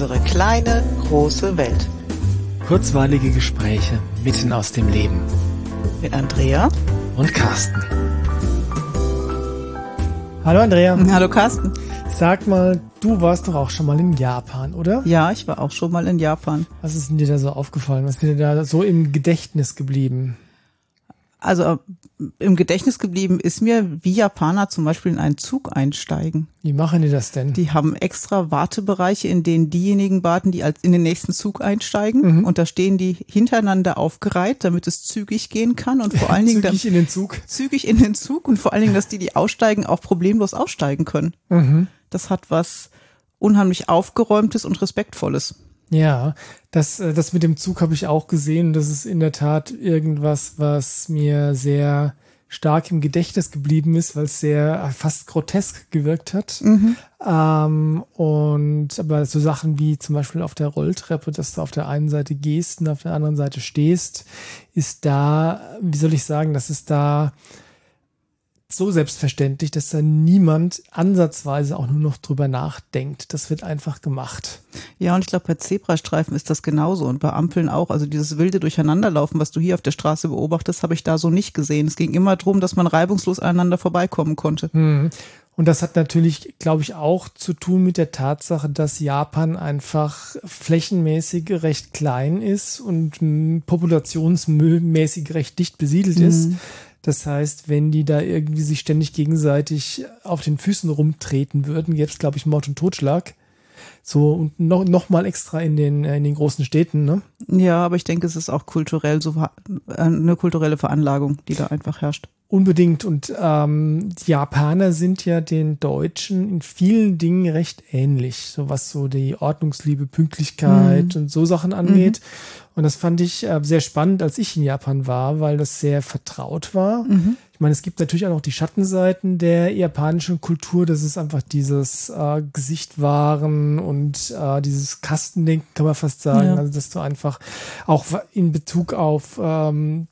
Unsere kleine, große Welt. Kurzweilige Gespräche mitten aus dem Leben. Mit Andrea und Carsten. Hallo Andrea. Hallo Carsten. Sag mal, du warst doch auch schon mal in Japan, oder? Ja, ich war auch schon mal in Japan. Was ist denn dir da so aufgefallen? Was ist dir da so im Gedächtnis geblieben? Also im Gedächtnis geblieben ist mir, wie Japaner zum Beispiel in einen Zug einsteigen. Wie machen die das denn? Die haben extra Wartebereiche, in denen diejenigen warten, die als in den nächsten Zug einsteigen. Mhm. Und da stehen die hintereinander aufgereiht, damit es zügig gehen kann und vor allen Dingen zügig in den Zug. Zügig in den Zug und vor allen Dingen, dass die, die aussteigen, auch problemlos aussteigen können. Mhm. Das hat was unheimlich aufgeräumtes und respektvolles. Ja, das, äh, das mit dem Zug habe ich auch gesehen. Das ist in der Tat irgendwas, was mir sehr stark im Gedächtnis geblieben ist, weil es sehr äh, fast grotesk gewirkt hat. Mhm. Ähm, und aber so Sachen wie zum Beispiel auf der Rolltreppe, dass du auf der einen Seite gehst und auf der anderen Seite stehst, ist da, wie soll ich sagen, das ist da so selbstverständlich, dass da niemand ansatzweise auch nur noch drüber nachdenkt. Das wird einfach gemacht. Ja, und ich glaube, bei Zebrastreifen ist das genauso und bei Ampeln auch. Also dieses wilde Durcheinanderlaufen, was du hier auf der Straße beobachtest, habe ich da so nicht gesehen. Es ging immer darum, dass man reibungslos aneinander vorbeikommen konnte. Mhm. Und das hat natürlich, glaube ich, auch zu tun mit der Tatsache, dass Japan einfach flächenmäßig recht klein ist und populationsmäßig recht dicht besiedelt mhm. ist. Das heißt, wenn die da irgendwie sich ständig gegenseitig auf den Füßen rumtreten würden, gäbe es, glaube ich, Mord und Totschlag. So und noch, noch mal extra in den, in den großen Städten, ne? Ja, aber ich denke, es ist auch kulturell so eine kulturelle Veranlagung, die da einfach herrscht. Unbedingt. Und ähm, die Japaner sind ja den Deutschen in vielen Dingen recht ähnlich, so was so die Ordnungsliebe, Pünktlichkeit mhm. und so Sachen angeht. Mhm. Und das fand ich äh, sehr spannend, als ich in Japan war, weil das sehr vertraut war. Mhm. Ich meine, es gibt natürlich auch noch die Schattenseiten der japanischen Kultur. Das ist einfach dieses äh, Gesichtwahren und äh, dieses Kastendenken, kann man fast sagen. Ja. Also, dass du einfach auch in Bezug auf ähm,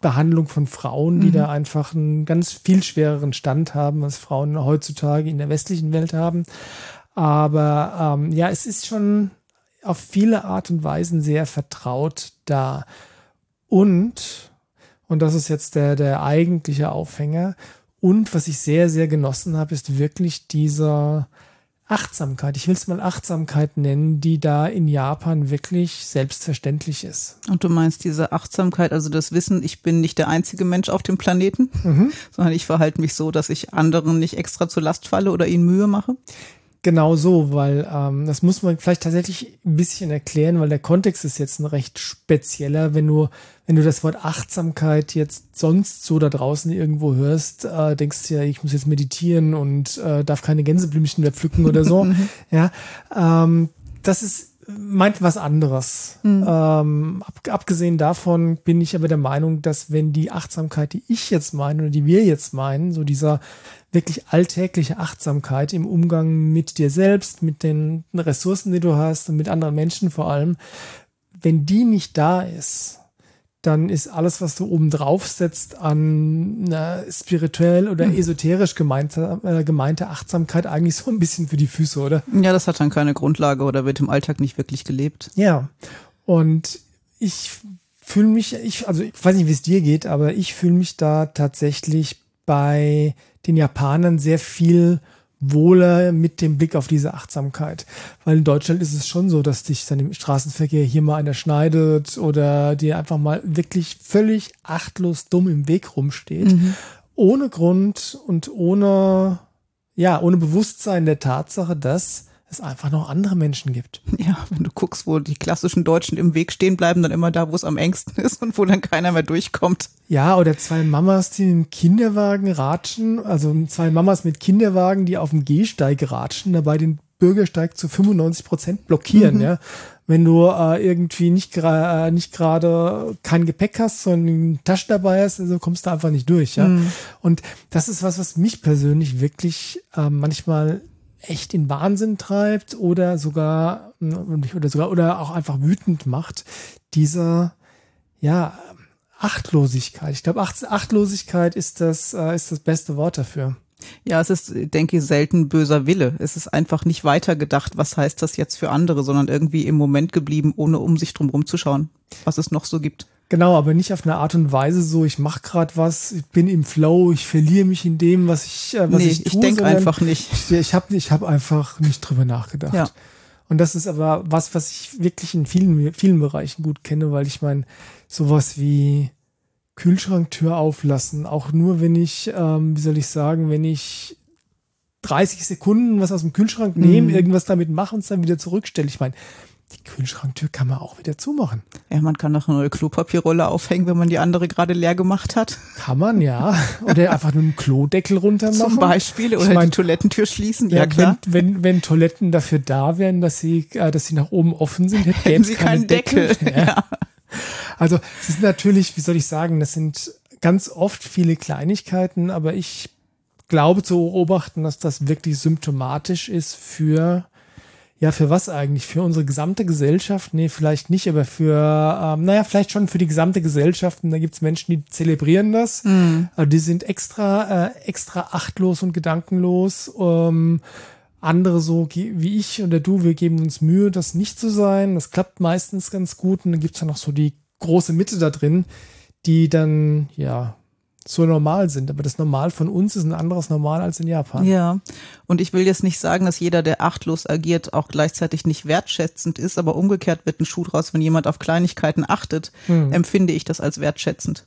Behandlung von Frauen, die mhm. da einfach einen ganz viel schwereren Stand haben, als Frauen heutzutage in der westlichen Welt haben. Aber ähm, ja, es ist schon auf viele Art und Weisen sehr vertraut da. Und, und das ist jetzt der, der eigentliche Aufhänger, und was ich sehr, sehr genossen habe, ist wirklich dieser Achtsamkeit, ich will es mal Achtsamkeit nennen, die da in Japan wirklich selbstverständlich ist. Und du meinst diese Achtsamkeit, also das Wissen, ich bin nicht der einzige Mensch auf dem Planeten, mhm. sondern ich verhalte mich so, dass ich anderen nicht extra zur Last falle oder ihnen Mühe mache? Genau so, weil ähm, das muss man vielleicht tatsächlich ein bisschen erklären, weil der Kontext ist jetzt ein recht spezieller. Wenn du, wenn du das Wort Achtsamkeit jetzt sonst so da draußen irgendwo hörst, äh, denkst du ja, ich muss jetzt meditieren und äh, darf keine Gänseblümchen mehr pflücken oder so. ja, ähm, das ist meint was anderes. Mhm. Ähm, ab, abgesehen davon bin ich aber der Meinung, dass wenn die Achtsamkeit, die ich jetzt meine oder die wir jetzt meinen, so dieser wirklich alltägliche Achtsamkeit im Umgang mit dir selbst, mit den Ressourcen, die du hast und mit anderen Menschen vor allem, wenn die nicht da ist, dann ist alles, was du oben drauf setzt an na, spirituell oder hm. esoterisch gemeinte, äh, gemeinte Achtsamkeit eigentlich so ein bisschen für die Füße, oder? Ja, das hat dann keine Grundlage oder wird im Alltag nicht wirklich gelebt. Ja, und ich fühle mich, ich, also ich weiß nicht, wie es dir geht, aber ich fühle mich da tatsächlich bei den Japanern sehr viel wohler mit dem Blick auf diese Achtsamkeit. Weil in Deutschland ist es schon so, dass dich dann im Straßenverkehr hier mal einer schneidet oder dir einfach mal wirklich völlig achtlos dumm im Weg rumsteht. Mhm. Ohne Grund und ohne, ja, ohne Bewusstsein der Tatsache, dass es einfach noch andere Menschen gibt. Ja, wenn du guckst, wo die klassischen Deutschen im Weg stehen bleiben, dann immer da, wo es am engsten ist und wo dann keiner mehr durchkommt. Ja, oder zwei Mamas, die im Kinderwagen ratschen, also zwei Mamas mit Kinderwagen, die auf dem Gehsteig ratschen, dabei den Bürgersteig zu 95 Prozent blockieren, mhm. ja. Wenn du äh, irgendwie nicht, äh, nicht gerade kein Gepäck hast, sondern eine Tasche dabei hast, also kommst du einfach nicht durch, ja. Mhm. Und das ist was, was mich persönlich wirklich äh, manchmal echt in Wahnsinn treibt oder sogar oder sogar oder auch einfach wütend macht, dieser ja Achtlosigkeit. Ich glaube, Acht, Achtlosigkeit ist das äh, ist das beste Wort dafür. Ja, es ist, denke ich, selten böser Wille. Es ist einfach nicht weitergedacht, was heißt das jetzt für andere, sondern irgendwie im Moment geblieben, ohne um sich drum rumzuschauen, was es noch so gibt. Genau, aber nicht auf eine Art und Weise so, ich mache gerade was, ich bin im Flow, ich verliere mich in dem, was ich, äh, was nee, ich tue. ich denke einfach nicht. Ich, ich habe ich hab einfach nicht drüber nachgedacht. Ja. Und das ist aber was, was ich wirklich in vielen, vielen Bereichen gut kenne, weil ich meine, sowas wie Kühlschranktür auflassen, auch nur wenn ich, ähm, wie soll ich sagen, wenn ich 30 Sekunden was aus dem Kühlschrank nehme, Mhm. irgendwas damit mache und es dann wieder zurückstelle. Ich meine, die Kühlschranktür kann man auch wieder zumachen. Ja, man kann noch eine neue Klopapierrolle aufhängen, wenn man die andere gerade leer gemacht hat. Kann man, ja. Oder einfach nur einen Klodeckel runter machen. Zum Beispiel. Oder Ich mein, die Toilettentür schließen. Ja, Ja, klar. Wenn, wenn, wenn Toiletten dafür da wären, dass sie, äh, dass sie nach oben offen sind, hätten Hätten sie keinen Deckel. Ja. Ja. Also es ist natürlich, wie soll ich sagen, das sind ganz oft viele Kleinigkeiten, aber ich glaube zu beobachten, dass das wirklich symptomatisch ist für, ja, für was eigentlich? Für unsere gesamte Gesellschaft? Nee, vielleicht nicht, aber für, ähm, naja, vielleicht schon für die gesamte Gesellschaft. Und da gibt's Menschen, die zelebrieren das. Aber die sind extra, äh, extra achtlos und gedankenlos. Ähm, andere so wie ich oder du, wir geben uns Mühe, das nicht zu sein. Das klappt meistens ganz gut. Und dann gibt's ja noch so die große Mitte da drin, die dann, ja, so normal sind. Aber das Normal von uns ist ein anderes Normal als in Japan. Ja, und ich will jetzt nicht sagen, dass jeder, der achtlos agiert, auch gleichzeitig nicht wertschätzend ist, aber umgekehrt wird ein Schuh draus, wenn jemand auf Kleinigkeiten achtet, empfinde ich das als wertschätzend.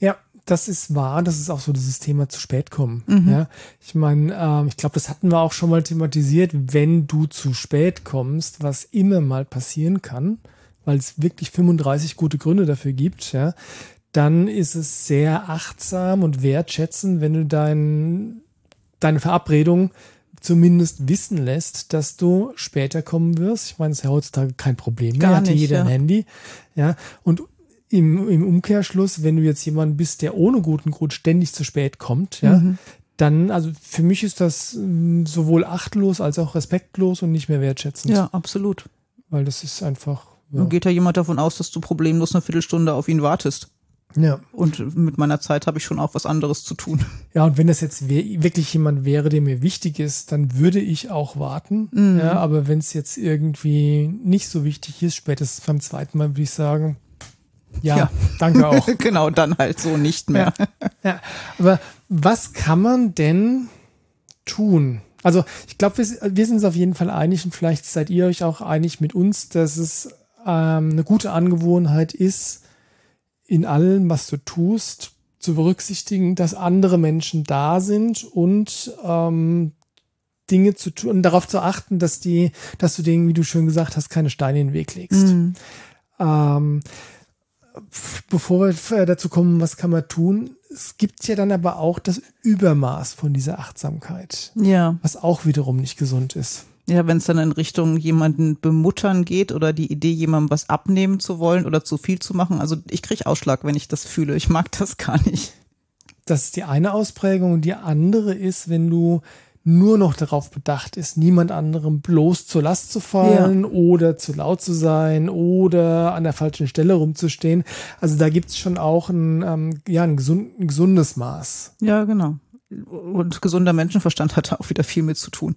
Ja, das ist wahr. Das ist auch so dieses Thema zu spät kommen. Mhm. Ja, ich meine, ähm, ich glaube, das hatten wir auch schon mal thematisiert. Wenn du zu spät kommst, was immer mal passieren kann, weil es wirklich 35 gute Gründe dafür gibt, ja, dann ist es sehr achtsam und wertschätzend, wenn du dein, deine Verabredung zumindest wissen lässt, dass du später kommen wirst. Ich meine, es ist ja heutzutage kein Problem mehr. Gar nicht, jeder ein ja. Handy. Ja, und im, im Umkehrschluss, wenn du jetzt jemand bist, der ohne guten Grund ständig zu spät kommt, ja, Mhm. dann, also für mich ist das mm, sowohl achtlos als auch respektlos und nicht mehr wertschätzend. Ja, absolut. Weil das ist einfach, ja. Dann geht ja jemand davon aus, dass du problemlos eine Viertelstunde auf ihn wartest. Ja. Und mit meiner Zeit habe ich schon auch was anderes zu tun. Ja, und wenn das jetzt wirklich jemand wäre, der mir wichtig ist, dann würde ich auch warten. Mhm. Ja, aber wenn es jetzt irgendwie nicht so wichtig ist, spätestens beim zweiten Mal würde ich sagen, ja, Ja. danke auch. genau, dann halt so nicht mehr. Ja, aber was kann man denn tun? Also ich glaube, wir, wir sind uns auf jeden Fall einig und vielleicht seid ihr euch auch einig mit uns, dass es ähm, eine gute Angewohnheit ist, in allem, was du tust, zu berücksichtigen, dass andere Menschen da sind und ähm, Dinge zu tun und darauf zu achten, dass die, dass du denen, wie du schön gesagt hast, keine Steine in den Weg legst. Mhm. Ähm, bevor wir dazu kommen, was kann man tun? Es gibt ja dann aber auch das Übermaß von dieser Achtsamkeit, Ja. was auch wiederum nicht gesund ist. Ja, wenn es dann in Richtung jemanden bemuttern geht oder die Idee, jemandem was abnehmen zu wollen oder zu viel zu machen. Also ich kriege Ausschlag, wenn ich das fühle. Ich mag das gar nicht. Das ist die eine Ausprägung und die andere ist, wenn du nur noch darauf bedacht ist, niemand anderem bloß zur Last zu fallen oder zu laut zu sein oder an der falschen Stelle rumzustehen. Also da gibt's schon auch ein, ähm, ja, ein, gesund, ein gesundes Maß. Ja, genau. Und gesunder Menschenverstand hat da auch wieder viel mit zu tun.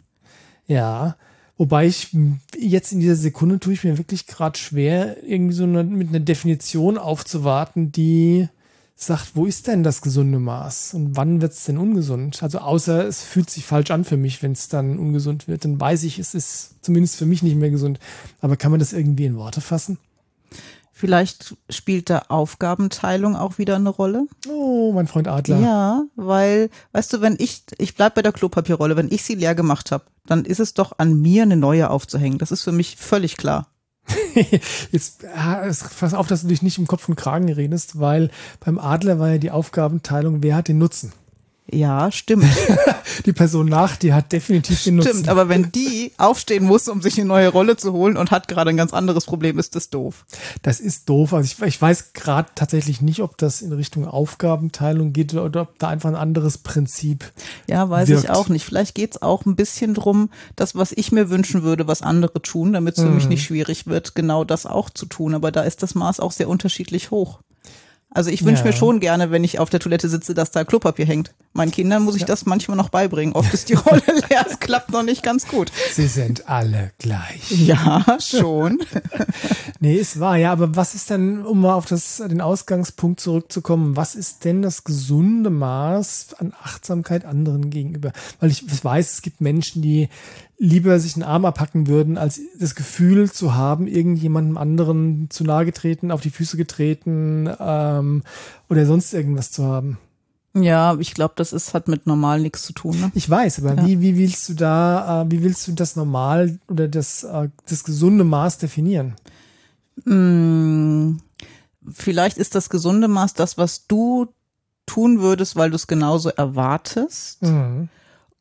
Ja, wobei ich jetzt in dieser Sekunde tue ich mir wirklich gerade schwer, irgendwie so eine, mit einer Definition aufzuwarten, die sagt, wo ist denn das gesunde Maß und wann wird es denn ungesund? Also außer es fühlt sich falsch an für mich, wenn es dann ungesund wird, dann weiß ich, es ist zumindest für mich nicht mehr gesund. Aber kann man das irgendwie in Worte fassen? Vielleicht spielt da Aufgabenteilung auch wieder eine Rolle. Oh, mein Freund Adler. Ja, weil, weißt du, wenn ich, ich bleib bei der Klopapierrolle, wenn ich sie leer gemacht habe, dann ist es doch an mir, eine neue aufzuhängen. Das ist für mich völlig klar. Jetzt es- pass auf, dass du dich nicht im Kopf und Kragen redest, weil beim Adler war ja die Aufgabenteilung, wer hat den Nutzen? Ja, stimmt. Die Person nach dir hat definitiv den Nutzen. Stimmt, aber wenn die aufstehen muss, um sich eine neue Rolle zu holen und hat gerade ein ganz anderes Problem, ist das doof. Das ist doof. Also ich, ich weiß gerade tatsächlich nicht, ob das in Richtung Aufgabenteilung geht oder, ob da einfach ein anderes Prinzip. Ja, weiß Wirkt. ich auch nicht. Vielleicht geht's auch ein bisschen drum, das, was ich mir wünschen würde, was andere tun, damit es für mich nicht schwierig wird, genau das auch zu tun. Aber da ist das Maß auch sehr unterschiedlich hoch. Also ich wünsche Ja. mir schon gerne, wenn ich auf der Toilette sitze, dass da Klopapier hängt. Meinen Kindern muss ich das manchmal noch beibringen. Oft ist die Rolle leer, es klappt noch nicht ganz gut. Sie sind alle gleich. Ja, schon. Nee, es war ja, aber was ist denn, um mal auf das, den Ausgangspunkt zurückzukommen, was ist denn das gesunde Maß an Achtsamkeit anderen gegenüber? Weil ich weiß, es gibt Menschen, die lieber sich einen Arm abhacken würden, als das Gefühl zu haben, irgendjemandem anderen zu nahe getreten, auf die Füße getreten ähm, oder sonst irgendwas zu haben. Ja, ich glaube, das ist, hat mit normal nichts zu tun. Ne? Ich weiß, aber Ja. wie, wie willst du da, äh, wie willst du das normal oder das, äh, das gesunde Maß definieren? Mm, Vielleicht ist das gesunde Maß das, was du tun würdest, weil du es genauso erwartest. Mhm.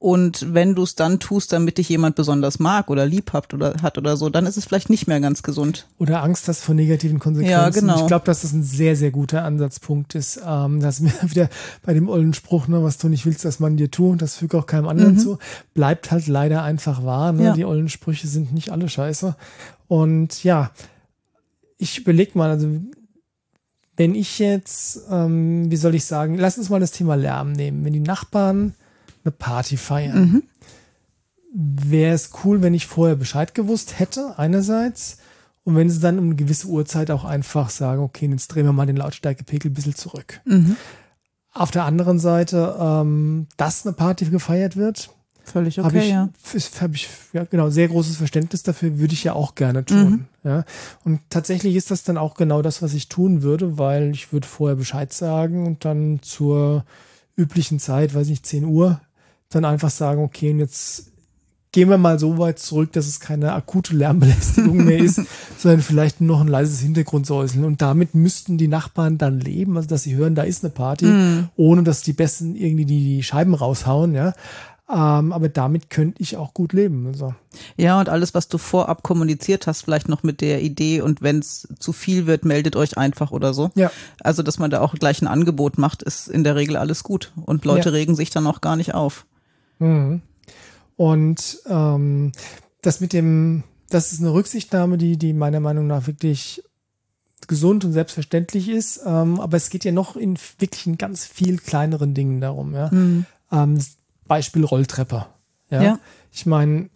Und wenn du es dann tust, damit dich jemand besonders mag oder lieb hat oder hat oder so, dann ist es vielleicht nicht mehr ganz gesund. Oder Angst hast vor negativen Konsequenzen. Ja, genau. Ich glaube, dass das ein sehr, sehr guter Ansatzpunkt ist. Ähm, dass mir wieder bei dem ollen Spruch, ne, was du nicht willst, dass man dir tut, das füge auch keinem anderen zu, bleibt halt leider einfach wahr. Ne? Ja. Die ollen Sprüche sind nicht alle scheiße. Und ja, ich überleg mal, also wenn ich jetzt, ähm, wie soll ich sagen, lass uns mal das Thema Lärm nehmen. Wenn die Nachbarn eine Party feiern, wäre es cool, wenn ich vorher Bescheid gewusst hätte, einerseits. Und wenn sie dann um eine gewisse Uhrzeit auch einfach sagen, okay, jetzt drehen wir mal den Lautstärkepegel ein bisschen zurück. Auf der anderen Seite, ähm, dass eine Party gefeiert wird, Völlig okay, ich, ja. habe ich ja, genau sehr großes Verständnis dafür, würde ich ja auch gerne tun. Ja. Und tatsächlich ist das dann auch genau das, was ich tun würde, weil ich würde vorher Bescheid sagen und dann zur üblichen Zeit, weiß nicht, 10 Uhr, dann einfach sagen, okay, und jetzt gehen wir mal so weit zurück, dass es keine akute Lärmbelästigung mehr ist, sondern vielleicht nur noch ein leises Hintergrundsäuseln. Und damit müssten die Nachbarn dann leben, also dass sie hören, da ist eine Party, ohne dass die Besten irgendwie die, die Scheiben raushauen, ja. Ähm, aber damit könnte ich auch gut leben. Also. Ja, und alles, was du vorab kommuniziert hast, vielleicht noch mit der Idee und wenn es zu viel wird, meldet euch einfach oder so. Ja. Also, dass man da auch gleich ein Angebot macht, ist in der Regel alles gut. Und Leute Ja. regen sich dann auch gar nicht auf. Mhm. Und ähm, das mit dem, das ist eine Rücksichtnahme, die, die meiner Meinung nach wirklich gesund und selbstverständlich ist. Ähm, aber es geht ja noch in wirklich in ganz viel kleineren Dingen darum. Ja? Ähm, das Beispiel Rolltreppe. Ja. Ja. Ich meine,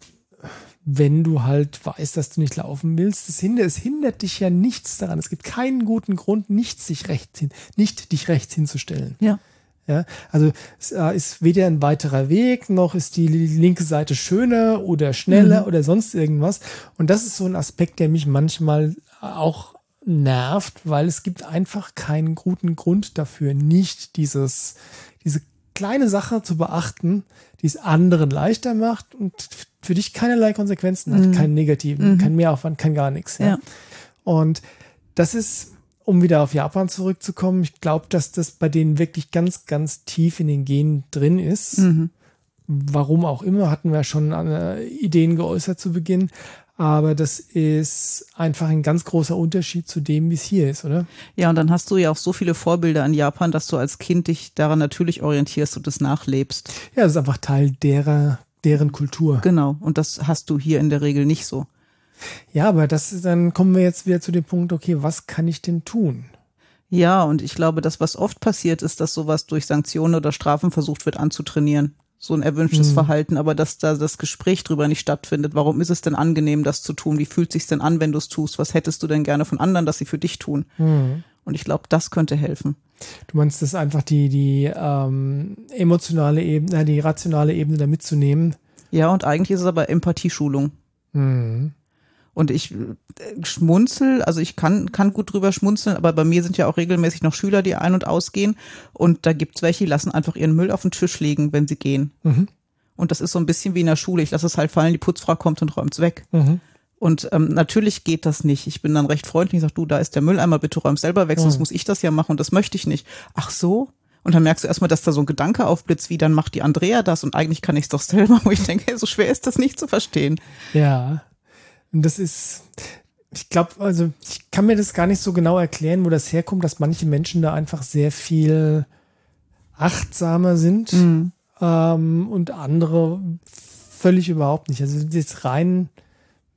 wenn du halt weißt, dass du nicht laufen willst, das hindert, es hindert dich ja nichts daran. Es gibt keinen guten Grund, nicht sich rechts hin, nicht dich rechts hinzustellen. Ja. Ja, also es äh, ist weder ein weiterer Weg, noch ist die linke Seite schöner oder schneller oder sonst irgendwas. Und das ist so ein Aspekt, der mich manchmal auch nervt, weil es gibt einfach keinen guten Grund dafür, nicht dieses, diese kleine Sache zu beachten, die es anderen leichter macht und für dich keinerlei Konsequenzen hat, keinen negativen, kein Mehraufwand, kein gar nichts. Ja. Ja. Und das ist, um wieder auf Japan zurückzukommen, ich glaube, dass das bei denen wirklich ganz, ganz tief in den Genen drin ist. Warum auch immer, hatten wir schon äh, Ideen geäußert zu Beginn. Aber das ist einfach ein ganz großer Unterschied zu dem, wie es hier ist, oder? Ja, und dann hast du ja auch so viele Vorbilder in Japan, dass du als Kind dich daran natürlich orientierst und es nachlebst. Ja, das ist einfach Teil derer, deren Kultur. Genau. Und das hast du hier in der Regel nicht so. Ja, aber das ist, dann kommen wir jetzt wieder zu dem Punkt, okay, was kann ich denn tun? Ja, und ich glaube, das, was oft passiert, ist, dass sowas durch Sanktionen oder Strafen versucht wird anzutrainieren. So ein erwünschtes Verhalten, aber dass da das Gespräch drüber nicht stattfindet. Warum ist es denn angenehm, das zu tun? Wie fühlt sich's denn an, wenn du es tust? Was hättest du denn gerne von anderen, dass sie für dich tun? Und ich glaube, das könnte helfen. Du meinst, das einfach die, die ähm, emotionale Ebene, die rationale Ebene da mitzunehmen? Ja, und eigentlich ist es aber Empathieschulung. Und ich äh, schmunzel, also ich kann, kann gut drüber schmunzeln, aber bei mir sind ja auch regelmäßig noch Schüler, die ein- und ausgehen. Und da gibt's welche, die lassen einfach ihren Müll auf den Tisch liegen, wenn sie gehen. Und das ist so ein bisschen wie in der Schule. Ich lasse es halt fallen, die Putzfrau kommt und räumt's weg. Und ähm, natürlich geht das nicht. Ich bin dann recht freundlich, sag du, da ist der Mülleimer, bitte räum selber weg, sonst muss ich das ja machen und das möchte ich nicht. Ach so? Und dann merkst du erstmal, dass da so ein Gedanke aufblitzt, wie dann macht die Andrea das und eigentlich kann ich es doch selber, wo ich denke, so schwer ist das nicht zu verstehen. Ja. Und das ist, ich glaube, also ich kann mir das gar nicht so genau erklären, wo das herkommt, dass manche Menschen da einfach sehr viel achtsamer sind ähm, und andere völlig überhaupt nicht. Also jetzt rein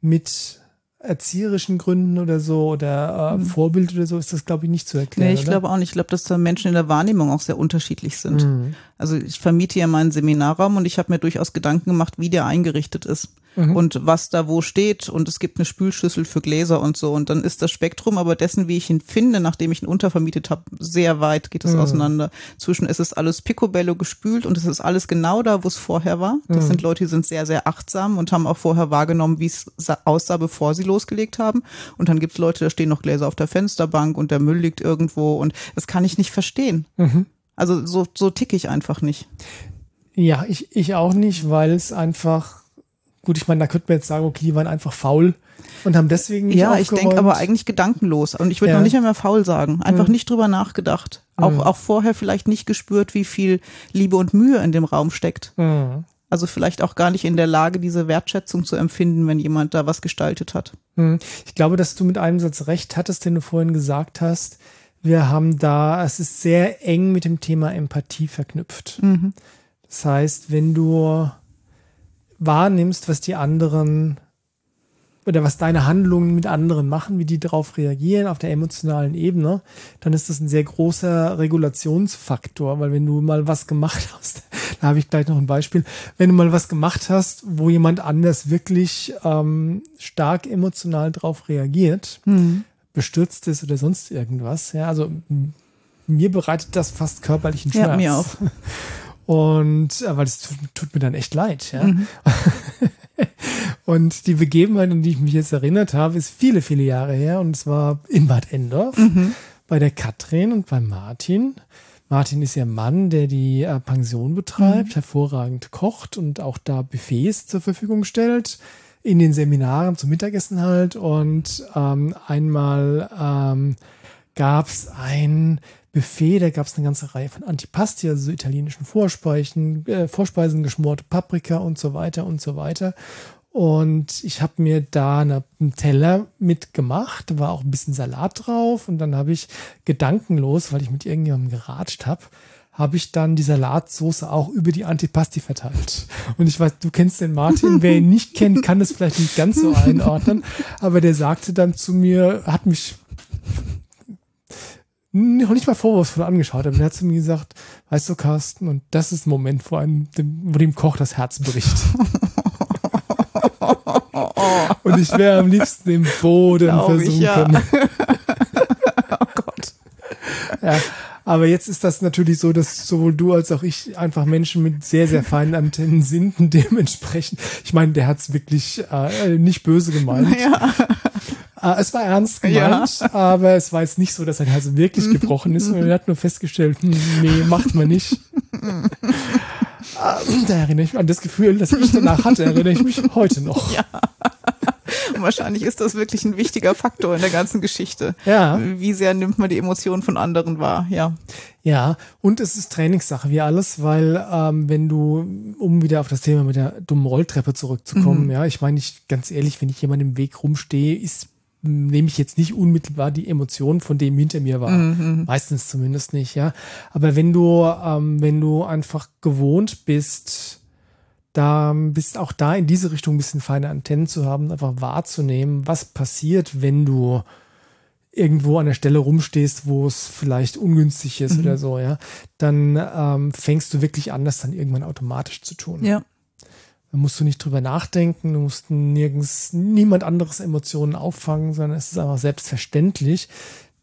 mit erzieherischen Gründen oder so oder äh, mhm. Vorbild oder so ist das, glaube ich, nicht zu erklären. Nee, ich glaube auch nicht. Ich glaube, dass da Menschen in der Wahrnehmung auch sehr unterschiedlich sind. Mhm. Also ich vermiete ja meinen Seminarraum und ich habe mir durchaus Gedanken gemacht, wie der eingerichtet ist mhm. und was da wo steht und es gibt eine Spülschüssel für Gläser und so und dann ist das Spektrum aber dessen, wie ich ihn finde, nachdem ich ihn untervermietet habe, sehr weit geht es mhm. auseinander. Zwischen es ist alles picobello gespült und es ist alles genau da, wo es vorher war. Das mhm. sind Leute, die sind sehr, sehr achtsam und haben auch vorher wahrgenommen, wie es aussah, bevor sie losgelegt haben. Und dann gibt es Leute, da stehen noch Gläser auf der Fensterbank und der Müll liegt irgendwo und das kann ich nicht verstehen. Mhm. Also so, so ticke ich einfach nicht. Ja, ich, ich auch nicht, weil es einfach Gut, ich meine, da könnte man jetzt sagen, okay, die waren einfach faul und haben deswegen nicht Ja, ich denke aber eigentlich gedankenlos. Und ich würde ja. noch nicht einmal faul sagen. Einfach mhm. nicht drüber nachgedacht. Auch, mhm. auch vorher vielleicht nicht gespürt, wie viel Liebe und Mühe in dem Raum steckt. Mhm. Also vielleicht auch gar nicht in der Lage, diese Wertschätzung zu empfinden, wenn jemand da was gestaltet hat. Mhm. Ich glaube, dass du mit einem Satz recht hattest, den du vorhin gesagt hast. Wir haben da, es ist sehr eng mit dem Thema Empathie verknüpft. Mhm. Das heißt, wenn du wahrnimmst, was die anderen oder was deine Handlungen mit anderen machen, wie die darauf reagieren auf der emotionalen Ebene, dann ist das ein sehr großer Regulationsfaktor, weil wenn du mal was gemacht hast, da habe ich gleich noch ein Beispiel, wenn du mal was gemacht hast, wo jemand anders wirklich ähm, stark emotional darauf reagiert, mhm. bestürzt ist oder sonst irgendwas, ja, also mir bereitet das fast körperlichen Schmerz. Ja, mir auch. Und äh, weil es tut, tut, mir dann echt leid, ja. Mhm. und die Begebenheit, an die ich mich jetzt erinnert habe, ist viele, viele Jahre her. Und es war in Bad Endorf mhm. bei der Katrin und bei Martin. Martin ist ja Mann, der die äh, Pension betreibt, mhm. hervorragend kocht und auch da Buffets zur Verfügung stellt. In den Seminaren zum Mittagessen halt. Und ähm, einmal ähm, gab es ein Buffet, da gab es eine ganze Reihe von Antipasti, also so italienischen Vorspeisen, äh, Vorspeisen, geschmorte Paprika und so weiter und so weiter. Und ich habe mir da eine, einen Teller mitgemacht, da war auch ein bisschen Salat drauf und dann habe ich gedankenlos, weil ich mit irgendjemandem geratscht habe, habe ich dann die Salatsoße auch über die Antipasti verteilt. Und ich weiß, du kennst den Martin, wer ihn nicht kennt, kann es vielleicht nicht ganz so einordnen, aber der sagte dann zu mir, hat mich noch nicht mal vorwurfsvoll angeschaut, aber er hat zu mir gesagt, weißt du, Carsten, und das ist ein Moment, wo einem, dem, wo dem Koch das Herz bricht. und ich wäre am liebsten im Boden Glaub versunken. Ja. oh Gott. Ja, aber jetzt ist das natürlich so, dass sowohl du als auch ich einfach Menschen mit sehr, sehr feinen Antennen sind und dementsprechend, ich meine, der hat es wirklich äh, nicht böse gemeint. Ja. Äh, es war ernst gemeint, ja. aber es war jetzt nicht so, dass sein Herz wirklich gebrochen ist. er hat nur festgestellt, hm, nee, macht man nicht. Äh, da erinnere ich mich an das Gefühl, das ich danach hatte, erinnere ich mich heute noch. Ja. Und wahrscheinlich ist das wirklich ein wichtiger Faktor in der ganzen Geschichte. Ja. Wie sehr nimmt man die Emotionen von anderen wahr, ja. Ja, und es ist Trainingssache wie alles, weil ähm, wenn du, um wieder auf das Thema mit der dummen Rolltreppe zurückzukommen, mhm. ja, ich meine, ich ganz ehrlich, wenn ich jemand im Weg rumstehe, ist nehme ich jetzt nicht unmittelbar die Emotionen von dem hinter mir wahr. Mhm. Meistens zumindest nicht, ja. Aber wenn du, ähm, wenn du einfach gewohnt bist, da bist auch da in diese Richtung ein bisschen feine Antennen zu haben, einfach wahrzunehmen, was passiert, wenn du irgendwo an der Stelle rumstehst, wo es vielleicht ungünstig ist mhm. oder so, ja, dann ähm, fängst du wirklich an, das dann irgendwann automatisch zu tun. Ja. Da musst du nicht drüber nachdenken, du musst nirgends niemand anderes Emotionen auffangen, sondern es ist einfach selbstverständlich,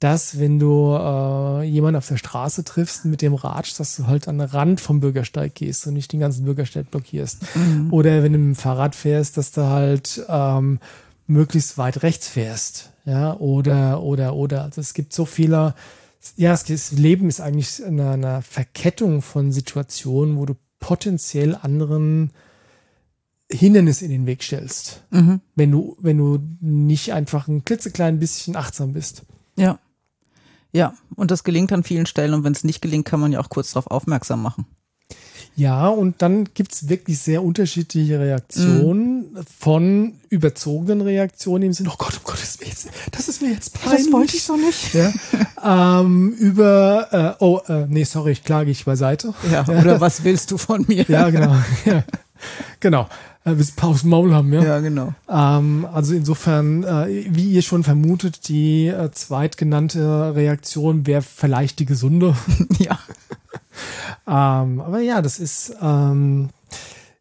dass wenn du äh, jemanden auf der Straße triffst mit dem Ratsch, dass du halt an den Rand vom Bürgersteig gehst und nicht den ganzen Bürgersteig blockierst. Mhm. Oder wenn du mit dem Fahrrad fährst, dass du halt ähm, möglichst weit rechts fährst. Ja, oder, oder, oder. Also es gibt so viele, ja, das Leben ist eigentlich eine, eine Verkettung von Situationen, wo du potenziell anderen Hindernis in den Weg stellst, mhm. wenn du, wenn du nicht einfach ein klitzeklein bisschen achtsam bist. Ja. Ja, und das gelingt an vielen Stellen und wenn es nicht gelingt, kann man ja auch kurz darauf aufmerksam machen. Ja, und dann gibt's wirklich sehr unterschiedliche Reaktionen mhm. von überzogenen Reaktionen im Sinne, oh Gott, oh Gott, das ist mir jetzt, das ist mir jetzt peinlich. Das wollte ich so nicht. Ja, ähm, über, äh, oh, äh, nee, sorry, ich klage ich beiseite. Ja, oder was willst du von mir? Ja, genau. Ja. Genau. Äh, bis Paus Maul haben, ja. Ja, genau. Ähm, also insofern, äh, wie ihr schon vermutet, die äh, zweitgenannte Reaktion wäre vielleicht die gesunde. ja. ähm, aber ja, das ist, ähm,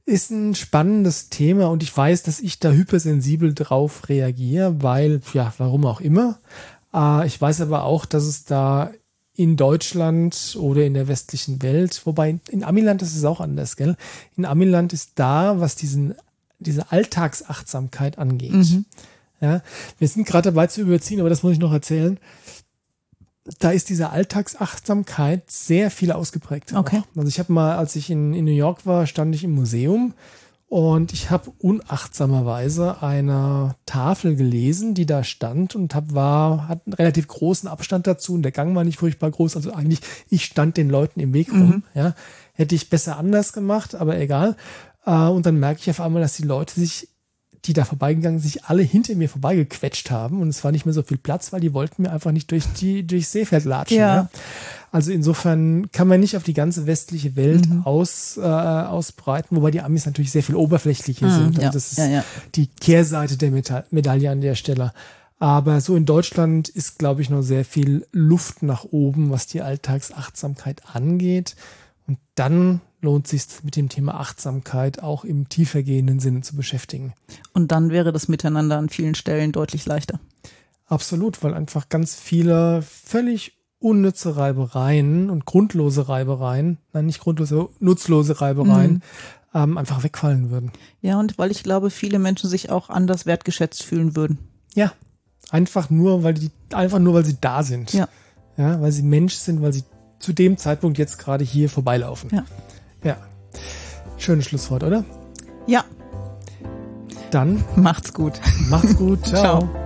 ist ein spannendes Thema und ich weiß, dass ich da hypersensibel drauf reagiere, weil, ja, warum auch immer. Äh, ich weiß aber auch, dass es da in Deutschland oder in der westlichen Welt, wobei in Amiland ist es auch anders, gell? In Amiland ist da, was diesen, diese Alltagsachtsamkeit angeht. Mhm. Ja, wir sind gerade dabei zu überziehen, aber das muss ich noch erzählen. Da ist diese Alltagsachtsamkeit sehr viel ausgeprägt. Okay. Also ich habe mal, als ich in, in New York war, stand ich im Museum und ich habe unachtsamerweise eine Tafel gelesen, die da stand und hab, war, hat einen relativ großen Abstand dazu und der Gang war nicht furchtbar groß. Also eigentlich, ich stand den Leuten im Weg rum. Mhm. Ja. Hätte ich besser anders gemacht, aber egal. Äh, und dann merke ich auf einmal, dass die Leute sich die da vorbeigegangen sich alle hinter mir vorbeigequetscht haben und es war nicht mehr so viel Platz, weil die wollten mir einfach nicht durch die durchs Seefeld latschen. Ja. ja. Also insofern kann man nicht auf die ganze westliche Welt mhm. aus, äh, ausbreiten, wobei die Amis natürlich sehr viel oberflächlicher mhm, sind. Ja. das ist ja, ja. die Kehrseite der Meta Medaille an der Stelle. Aber so in Deutschland ist, glaube ich, noch sehr viel Luft nach oben, was die Alltagsachtsamkeit angeht. Und dann lohnt sich mit dem Thema Achtsamkeit auch im tiefergehenden Sinne zu beschäftigen. Und dann wäre das Miteinander an vielen Stellen deutlich leichter. Absolut, weil einfach ganz viele völlig unnütze Reibereien und grundlose Reibereien, nein, nicht grundlose, nutzlose Reibereien, mhm. ähm, einfach wegfallen würden. Ja, und weil ich glaube, viele Menschen sich auch anders wertgeschätzt fühlen würden. Ja, einfach nur, weil die, einfach nur, weil sie da sind. Ja. Ja, weil sie Mensch sind, weil sie zu dem Zeitpunkt jetzt gerade hier vorbeilaufen. Ja. Ja. Schönes Schlusswort, oder? Ja. Dann macht's gut. Macht's gut. Ciao. Ciao.